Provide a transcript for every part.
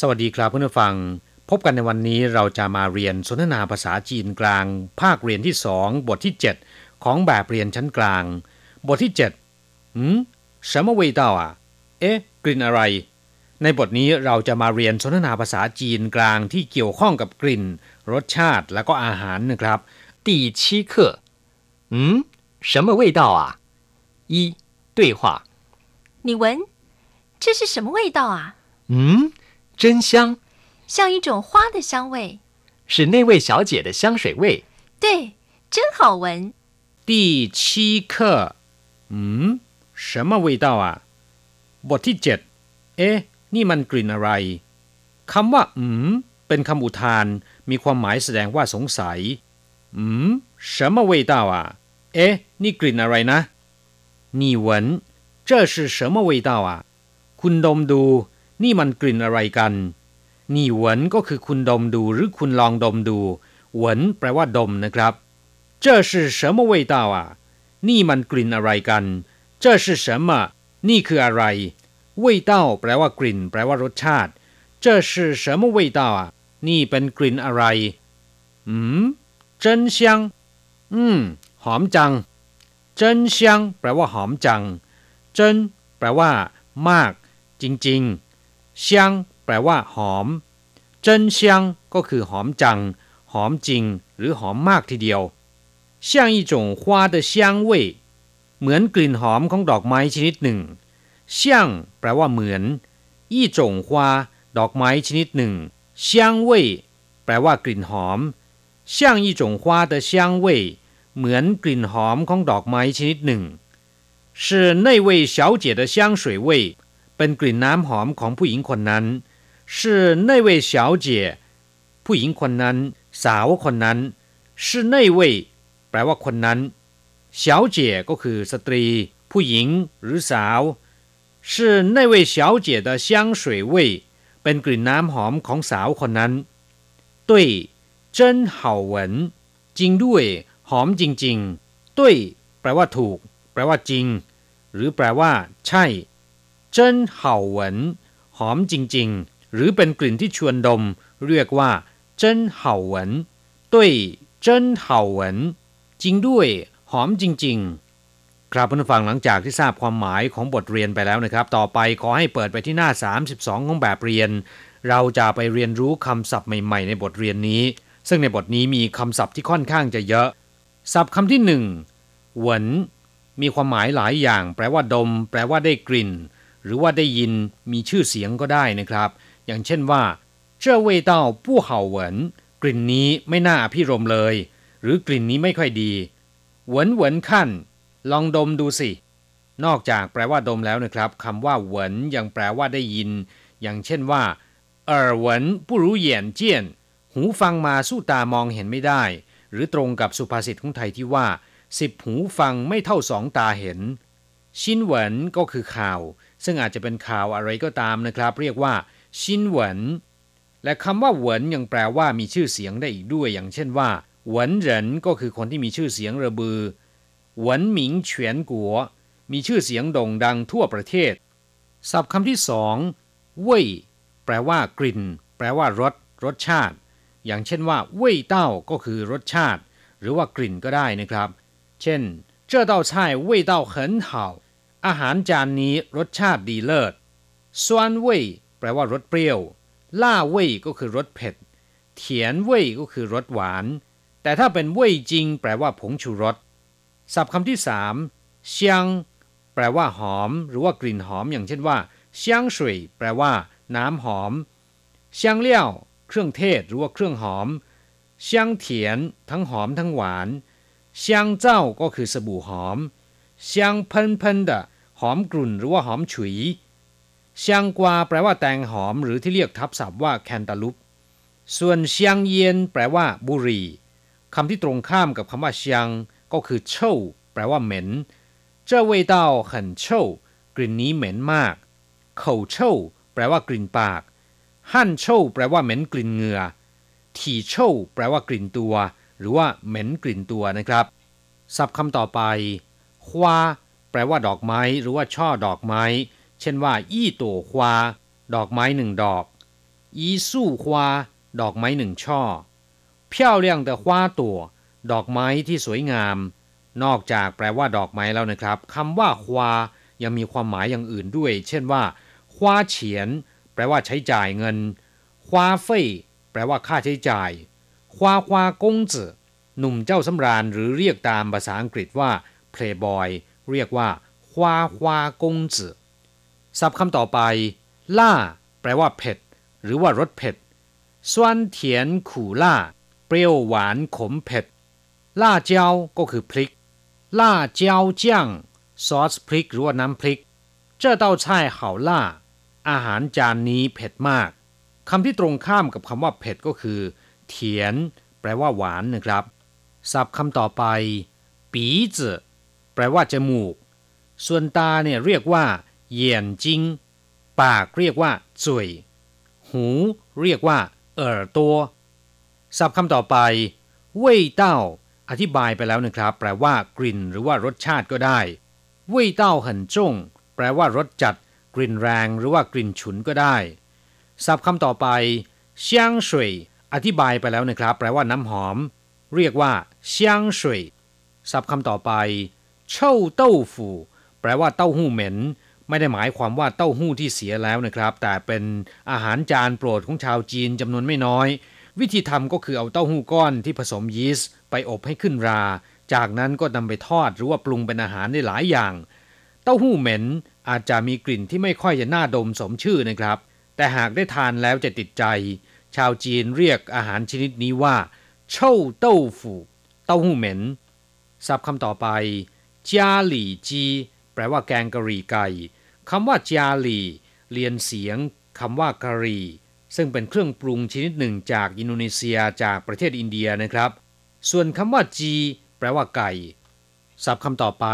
สวัสดีครับเพื่อนผู้ฟัง พบกันในวันนี้เราจะมาเรียนสนทนาภาษาจีนกลาง ภาคเรียนที่สองบทที่ 7 ของแบบเรียนชั้นกลาง บทที่7หืม什么味道อ่ะ เอ๊ะ กลิ่นอะไร ในบทนี้เราจะมาเรียนสนทนาภาษาจีนกลางที่เกี่ยวข้องกับกลิ่น รสชาติและก็อาหารนะครับ 第七课，嗯，什么味道啊？一对话，你闻，这是什么味道啊？嗯，真香，像一种花的香味。是那位小姐的香水味。对，真好闻。第七课อืม什么味道อ่ะ บทที่ 7 เอ๊ะ นี่มันกลิ่นอะไร คำว่า อืม เป็นคำอุทาน มีความหมายแสดงว่าสงสัย อืม什么味道อ่ะ เอ๊ะ นี่กลิ่นอะไรนะ你闻这是什么味道อ่ะ คุณดมดู นี่มันกลิ่นอะไรกัน你闻ก็คือคุณดมดูหรือคุณลองดมดูหวนแปลว่าดมนะครับ 这是什么味道啊นี่มันกลิ่นอะไรกัน这是什么นี่คืออะไร味道แปลว่ากลิ่น แปลว่ารสชาติ这是什么味道啊นี่เป็นกลิ่นอะไร อืม 真香อืม หอมจัง真香แปลว่าหอมจัง真แปลว่า มาก จริงๆ香แปลว่า หอม真香ก็คือหอมจัง หอมจริง หรือหอมมากทีเดียว 像一种花的香味 เหมือนกลิ่นหอมของดอกไม้ชนิดหนึ่ง像แปลว่าเหมือน一种花ดอกไม้ชนิดหนึ่ง香味แปลว่ากลิ่นหอม 像一种花的香味เหมือนกลิ่นหอมของดอกไม้ชนิดหนึ่ง是那位小姐的香水味เป็นกลิ่นน้ำหอมของผู้หญิงคนนั้น是那位小姐ผู้หญิงคนนั้น สาวคนนั้น是那位แปลว่าคนนั้น小姐ก็คือสตรี ผู้หญิง หรือสาว是那位小姐的香水味เป็นกลิ่นน้ำหอมของสาวคนนั้น对 เจินเห่าเหวินจริงด้วย หอมจริงๆตุ้ยแปลว่าถูก แปลว่าจริง หรือแปลว่า ใช่เจินเห่าเหวินหอมจริง ๆ หรือเป็นกลิ่นที่ชวนดม เรียกว่าเจิ้นเห่าเหวินตุ้ยเจินเห่าเหวินจริงด้วย หอมจริง ๆครับเพื่อนฟังหลังจากที่ทราบความหมายของบทเรียนไปแล้วนะครับ ต่อไปขอให้เปิดไปที่หน้า 32 ของแบบเรียน เราจะไปเรียนรู้คำศัพท์ใหม่ ๆ ในบทเรียนนี้ ซึ่งในบทนี้มีคำศัพท์ที่ค่อนข้างจะเยอะ ศัพท์คำที่หนึ่งหวน มีความหมายหลายอย่าง แปลว่าดม แปลว่าได้กลิ่น หรือว่าได้ยิน มีชื่อเสียงก็ได้นะครับ อย่างเช่นว่าเจ้าเวต้าผู้เห่าเหวนกลิ่นนี้ไม่น่าพิรมเลย หรือกลิ่นนี้ไม่ค่อยดีหวนหวนขั้น ลองดมดูสิ นอกจากแปลว่าดมแล้วนะครับคำว่าหวนยังแปลว่าได้ยิน อย่างเช่นว่าเออหวนผู้รู้เหยียนเจียนูฟังมาสู้ตามองเห็นไม่ได้ หรือตรงกับสุภาษิตของไทยที่ว่าสิบหูฟังไม่เท่าสองตาเห็น ชินเหวินก็คือข่าว ซึ่งอาจจะเป็นข่าวอะไรก็ตามนะครับ เรียกว่า ชินเหวินและคำว่าเหวินยังแปลว่ามีชื่อเสียงได้อีกด้วย อย่างเช่นว่าเหวินเหรินก็คือคนที่มีชื่อเสียงระบือเหวินหมิงเฉียนกัว มีชื่อเสียงโด่งดังทั่วประเทศ ศัพท์คำที่สองเว่ยแปลว่ากลิ่น แปลว่ารสรสชาติ อย่างเช่นว่าเว่ยเต้าก็คือรสชาติ หรือว่ากลิ่นก็ได้นะครับ เช่นเจ้าเต้นอาหารจานนี้รสชาติดีเลิศซวนเว่ยแปลว่ารสเปรี้ยว ล่าเว่ยก็คือรสเผ็ด เถียนเว่ยก็คือรสหวาน แต่ถ้าเป็นเว่ยจริง แปลว่าผงชูรสศัพท์คำที่สามเชียง แปลว่าหอม หรือว่ากลิ่นหอมอย่างเช่นว่าเชีแปลว่า น้ำหอมเชีเลี่ยว เครื่องเทศหรือว่าเครื่องหอมเชียงเถียนทั้งหอมทั้งหวานเชียงเจ้าก็คือสบู่หอมเชียงเพิ่นเพันดะหอมกลุ่นหรือว่าหอมฉุยเชียงกวาแปลว่าแตงหอมหรือที่เรียกทับศัพท์ว่าแคนตาลูปส่วนเชียงเย็นแปลว่าบุรีคำที่ตรงข้ามกับคำว่าเชียงก็คือเช่าแปลว่าเหม็นเจ้าเว่ยเต้าขักลิ่นนี้เหม็นมากเข่าเช่าแปลว่ากลิ่นปาก ฮั่นโชวแปลว่าเหม็นกลิ่นเหงื่อถีโชวแปลว่ากลิ่นตัว หรือว่าเหม็นกลิ่นตัวนะครับ ศัพท์คำต่อไปควาแปลว่าดอกไม้ หรือว่าช่อดอกไม้ เช่นว่า อี้ตัวควา ดอกไม้หนึ่งดอก อีสู้ควา ดอกไม้หนึ่งช่อเพี้ยวเรียงแต่ควาตัว ดอกไม้ที่สวยงาม นอกจากแปลว่าดอกไม้แล้วนะครับคำว่าควายังมีความหมายอย่างอื่นด้วย เช่นว่าควาเฉียน แปลว่าใช้จ่ายเงินคว้าเฟ่แปลว่าค่าใช้จ่ายควาควากงจือหนุ่มเจ้าสำราญหรือเรียกตามภาษาอังกฤษว่า playboy เรียกว่าควาควากงจือศัพท์คำต่อไป ล่า แปลว่าเผ็ด หรือว่ารสเผ็ดซวนเทียนขู่ล่า เปรี้ยวหวานขมเผ็ด ล่าเจ้าวก็คือพริก ล่าเจ้าวเจียงซอสพริกหรือว่าน้ำพริกเจ้าเต้าช่าย อาหารจานนี้เผ็ดมากคำที่ตรงข้ามกับคำว่าเผ็ดก็คือ เถียน แปลว่าหวานนะครับศัพท์คำต่อไป ปีจืแปลว่าจมูก ส่วนตาเนี่ยเรียกว่าเหยียนจิง ปากเรียกว่าจุยหูเรียกว่า เอ่อตัวศัพท์คำต่อไปเว่ยเต้า อธิบายไปแล้วนะครับ แปลว่ากลิ่นหรือว่ารสชาติก็ได้เว่ยเต้าหันจงแปลว่ารสจัด กลิ่นแรงหรือว่ากลิ่นฉุนก็ได้ศัพท์คำต่อไปเซียงสวยอธิบายไปแล้วนะครับ แปลว่าน้ำหอม เรียกว่าเซียงสวยศัพท์คำต่อไปเช่าเต้าฝูแปลว่าเต้าหู้เหม็น ไม่ได้หมายความว่าเต้าหู้ที่เสียแล้วนะครับ แต่เป็นอาหารจานโปรดของชาวจีนจำนวนไม่น้อย วิธีทำก็คือเอาเต้าหู้ก้อนที่ผสมยีสต์ไปอบให้ขึ้นรา จากนั้นก็นำไปทอดหรือว่าปรุงเป็นอาหารได้หลายอย่าง เต้าหู้เหม็น อาจจะมีกลิ่นที่ไม่ค่อยจะน่าดมสมชื่อนะครับ แต่หากได้ทานแล้วจะติดใจ ชาวจีนเรียกอาหารชนิดนี้ว่าเช่าเต้าฝูเต้าหู้เหม็นศัพท์คำต่อไปจาหลี่จี แปลว่าแกงกะหรี่ไก่คำว่าจาหลี่เรียนเสียงคำว่ากะหรี่ ซึ่งเป็นเครื่องปรุงชนิดหนึ่งจากอินโดนีเซียจากประเทศอินเดียนะครับ ส่วนคำว่าจี แปลว่าไก่ศัพท์คำต่อไป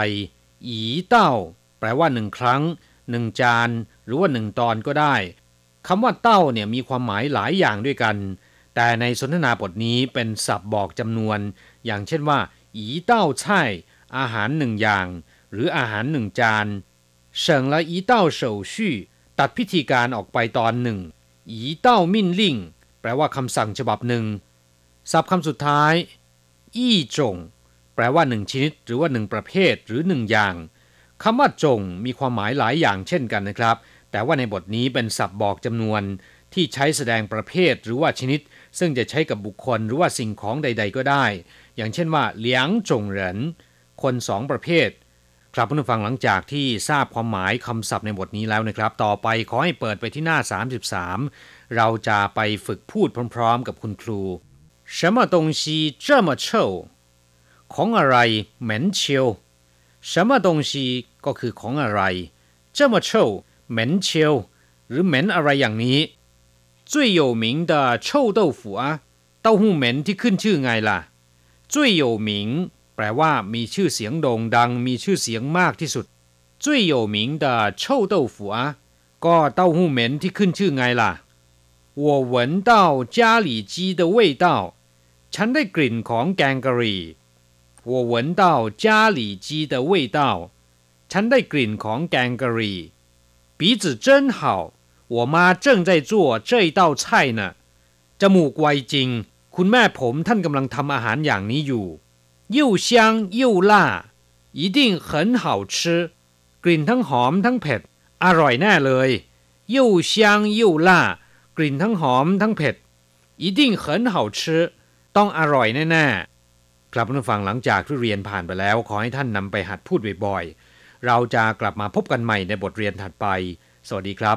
อีเต้า แปลว่าหนึ่งครั้งหนึ่งจาน หรือว่าหนึ่งตอนก็ได้คำว่าเต้าเนี่ยมีความหมายหลายอย่างด้วยกัน แต่ในสนทนาบทนี้เป็นศัพท์บอกจำนวน อย่างเช่นว่า อีเต้าใช่ อาหารหนึ่งอย่าง หรืออาหารหนึ่งจานเฉิงละอีเต้าเฉาชี่ ตัดพิธีการออกไปตอนหนึ่ง อีเต้ามินลิ่ง แปลว่าคำสั่งฉบับหนึ่ง ศัพท์คำสุดท้าย อี้จง แปลว่าหนึ่งชนิด หรือว่าหนึ่งประเภท หรือหนึ่งอย่าง คำว่าจงมีความหมายหลายอย่างเช่นกันนะครับ แต่ว่าในบทนี้เป็นศัพท์บอกจำนวน ที่ใช้แสดงประเภทหรือว่าชนิด ซึ่งจะใช้กับบุคคลหรือว่าสิ่งของใด ๆ ก็ได้ อย่างเช่นว่าเหลียงจงเหรินคนสองประเภท ครับผู้ฟังหลังจากที่ทราบความหมายคำศัพท์ในบทนี้แล้วนะครับ ต่อไปขอให้เปิดไปที่หน้า 33 เราจะไปฝึกพูดพร้อมๆ กับคุณครู什么东西这么臭ของอะไรเหม็นเชียว 什么东西ก็คือของอะไร这么臭เหม็นเชียวหรือเหม็นอะไรอย่างนี้最有名的臭豆腐啊เต้าหู้เหม็นที่ขึ้นชื่อไงล่ะ最有名แปลว่ามีชื่อเสียงโด่งดัง มีชื่อเสียงมากที่สุด最有名的臭豆腐啊ก็เต้าหู้เหม็นที่ขึ้นชื่อไงล่ะ我闻到家里鸡的味道ฉันได้กลิ่นของแกงกะหรี่ 我闻到家里鸡的味道ฉันได้กลิ่นของแกงกะหรี่鼻子真好我妈正在做这一道菜呢จมูกไวจริง คุณแม่ผมท่านกำลังทำอาหารอย่างนี้อยู่又香又辣一定很好吃กลิ่นทั้งหอมทั้งเผ็ด อร่อยแน่เลย又香又辣กลิ่นทั้งหอมทั้งเผ็ด一定很好吃ต้องอร่อยแน่ๆ ครับผู้ฟังหลังจากที่เรียนผ่านไปแล้ว ขอให้ท่านนำไปหัดพูดบ่อยๆ เราจะกลับมาพบกันใหม่ในบทเรียนถัดไป สวัสดีครับ